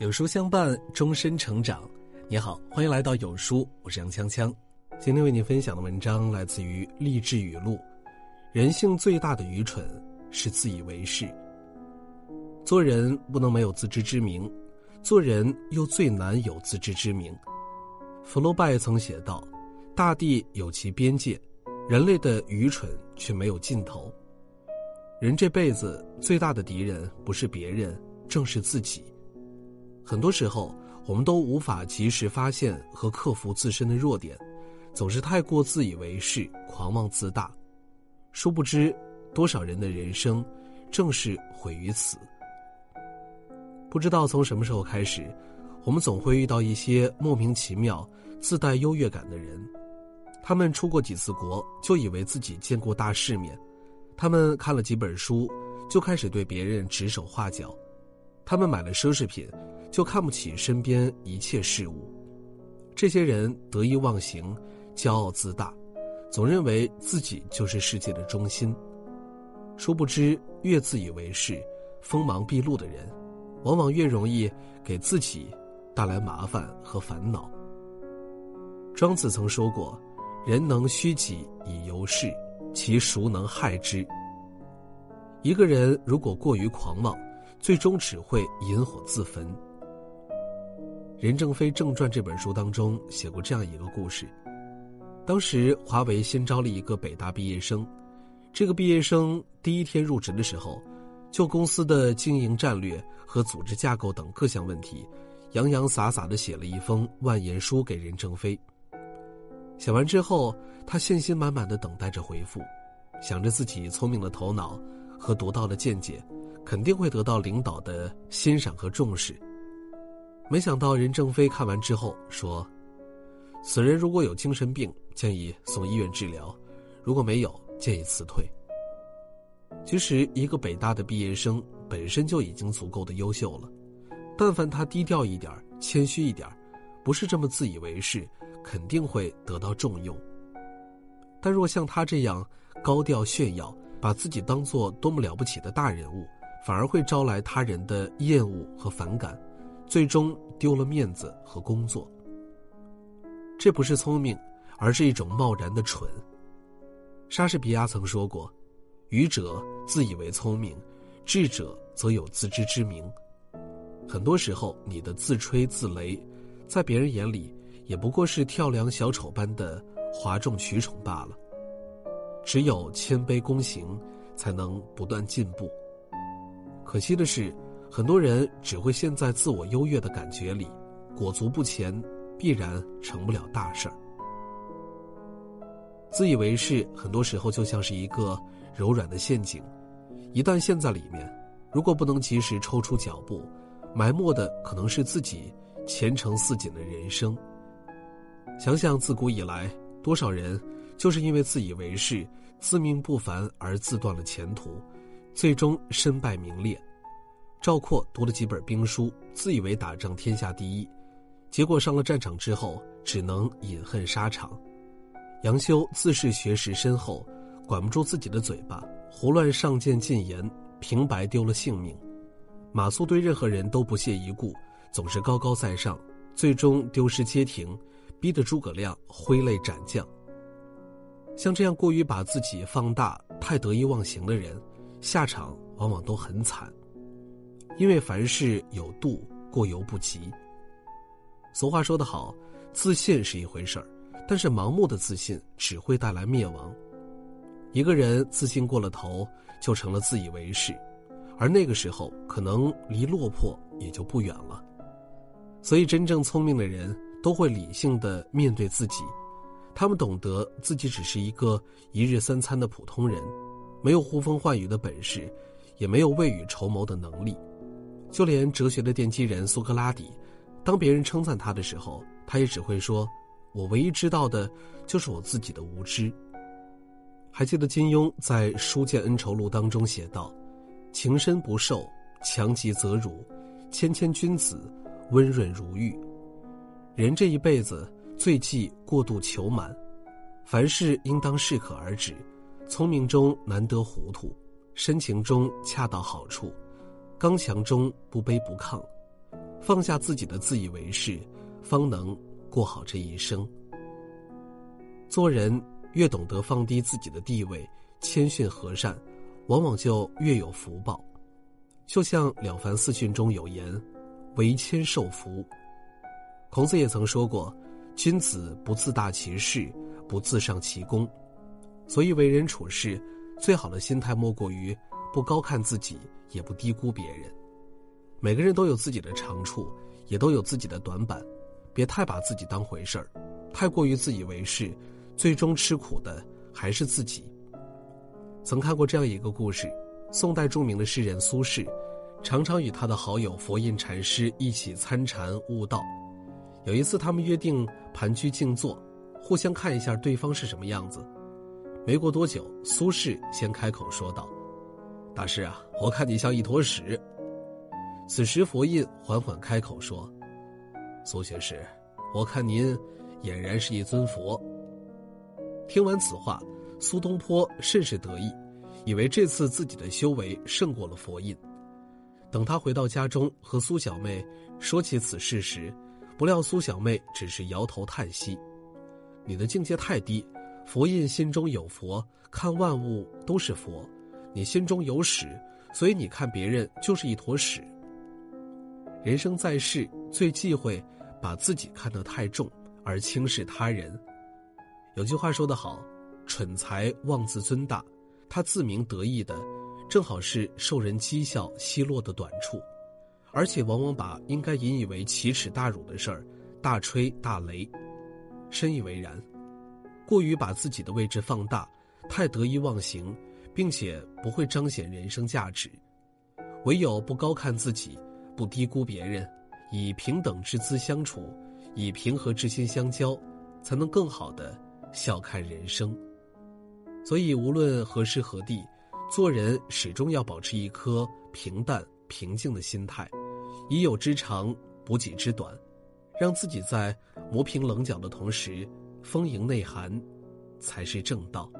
有书相伴，终身成长。你好，欢迎来到有书，我是杨锵锵。今天为你分享的文章来自于励志语录：人性最大的愚蠢是自以为是。做人不能没有自知之明，做人又最难有自知之明。福楼拜曾写道：“大地有其边界，人类的愚蠢却没有尽头。人这辈子最大的敌人不是别人，正是自己。”很多时候，我们都无法及时发现和克服自身的弱点，总是太过自以为是、狂妄自大，殊不知，多少人的人生正是毁于此。不知道从什么时候开始，我们总会遇到一些莫名其妙、自带优越感的人。他们出过几次国，就以为自己见过大世面；他们看了几本书，就开始对别人指手画脚；他们买了奢侈品。就看不起身边一切事物，这些人得意忘形、骄傲自大，总认为自己就是世界的中心。殊不知，越自以为是、锋芒毕露的人，往往越容易给自己带来麻烦和烦恼。庄子曾说过：“人能虚己以游世，其孰能害之？”一个人如果过于狂妄，最终只会引火自焚。任正非正传这本书当中写过这样一个故事：当时华为新招了一个北大毕业生，这个毕业生第一天入职的时候，就公司的经营战略和组织架构等各项问题，洋洋洒洒的写了一封万言书给任正非。写完之后，他信心满满的等待着回复，想着自己聪明的头脑和独到的见解，肯定会得到领导的欣赏和重视。没想到任正非看完之后说：“此人如果有精神病，建议送医院治疗；如果没有，建议辞退。”其实，一个北大的毕业生本身就已经足够的优秀了，但凡他低调一点、谦虚一点，不是这么自以为是，肯定会得到重用。但若像他这样高调炫耀，把自己当做多么了不起的大人物，反而会招来他人的厌恶和反感。最终丢了面子和工作，这不是聪明，而是一种贸然的蠢。莎士比亚曾说过：“愚者自以为聪明，智者则有自知之明。”很多时候，你的自吹自擂，在别人眼里也不过是跳梁小丑般的哗众取宠罢了。只有谦卑躬行，才能不断进步。可惜的是。很多人只会陷在自我优越的感觉里，裹足不前，必然成不了大事儿。自以为是，很多时候就像是一个柔软的陷阱，一旦陷在里面，如果不能及时抽出脚步，埋没的可能是自己前程似锦的人生。想想自古以来，多少人就是因为自以为是、自命不凡而自断了前途，最终身败名裂。赵括读了几本兵书，自以为打仗天下第一，结果上了战场之后，只能饮恨沙场。杨修自恃学识深厚，管不住自己的嘴巴，胡乱上谏进言，平白丢了性命。马谡对任何人都不屑一顾，总是高高在上，最终丢失街亭，逼得诸葛亮挥泪斩将。像这样过于把自己放大、太得意忘形的人，下场往往都很惨。因为凡事有度，过犹不及。俗话说得好，自信是一回事儿，但是盲目的自信只会带来灭亡。一个人自信过了头，就成了自以为是，而那个时候可能离落魄也就不远了。所以，真正聪明的人都会理性的面对自己，他们懂得自己只是一个一日三餐的普通人，没有呼风唤雨的本事，也没有未雨绸缪的能力。就连哲学的奠基人苏格拉底，当别人称赞他的时候，他也只会说：“我唯一知道的，就是我自己的无知。”还记得金庸在《书剑恩仇录》当中写道：“情深不寿，强极则辱；谦谦君子，温润如玉。”人这一辈子最忌过度求满，凡事应当适可而止，聪明中难得糊涂，深情中恰到好处。刚强中不卑不亢，放下自己的自以为是，方能过好这一生。做人越懂得放低自己的地位，谦逊和善，往往就越有福报。就像《了凡四训》中有言：“为谦受福。”孔子也曾说过：“君子不自大其事，不自上其功。”所以为人处事，最好的心态莫过于不高看自己，也不低估别人。每个人都有自己的长处，也都有自己的短板，别太把自己当回事儿，太过于自以为是，最终吃苦的还是自己。曾看过这样一个故事：宋代著名的诗人苏轼，常常与他的好友佛印禅师一起参禅悟道。有一次，他们约定盘踞静坐，互相看一下对方是什么样子。没过多久，苏轼先开口说道：“大师啊，我看你像一坨屎。”此时佛印缓缓开口说：“苏学士，我看您俨然是一尊佛。”听完此话，苏东坡甚是得意，以为这次自己的修为胜过了佛印。等他回到家中和苏小妹说起此事时，不料苏小妹只是摇头叹息：“你的境界太低。”佛印心中有佛，看万物都是佛；你心中有屎，所以你看别人就是一坨屎。人生在世，最忌讳把自己看得太重而轻视他人。有句话说得好：“蠢才妄自尊大。”他自鸣得意的，正好是受人讥笑奚落的短处，而且往往把应该引以为奇耻大辱的事儿大吹大擂。深以为然。过于把自己的位置放大，太得意忘形，并且不会彰显人生价值。唯有不高看自己，不低估别人，以平等之姿相处，以平和之心相交，才能更好的笑看人生。所以，无论何时何地，做人始终要保持一颗平淡平静的心态，以有之长补己之短，让自己在磨平棱角的同时。丰盈内涵，才是正道。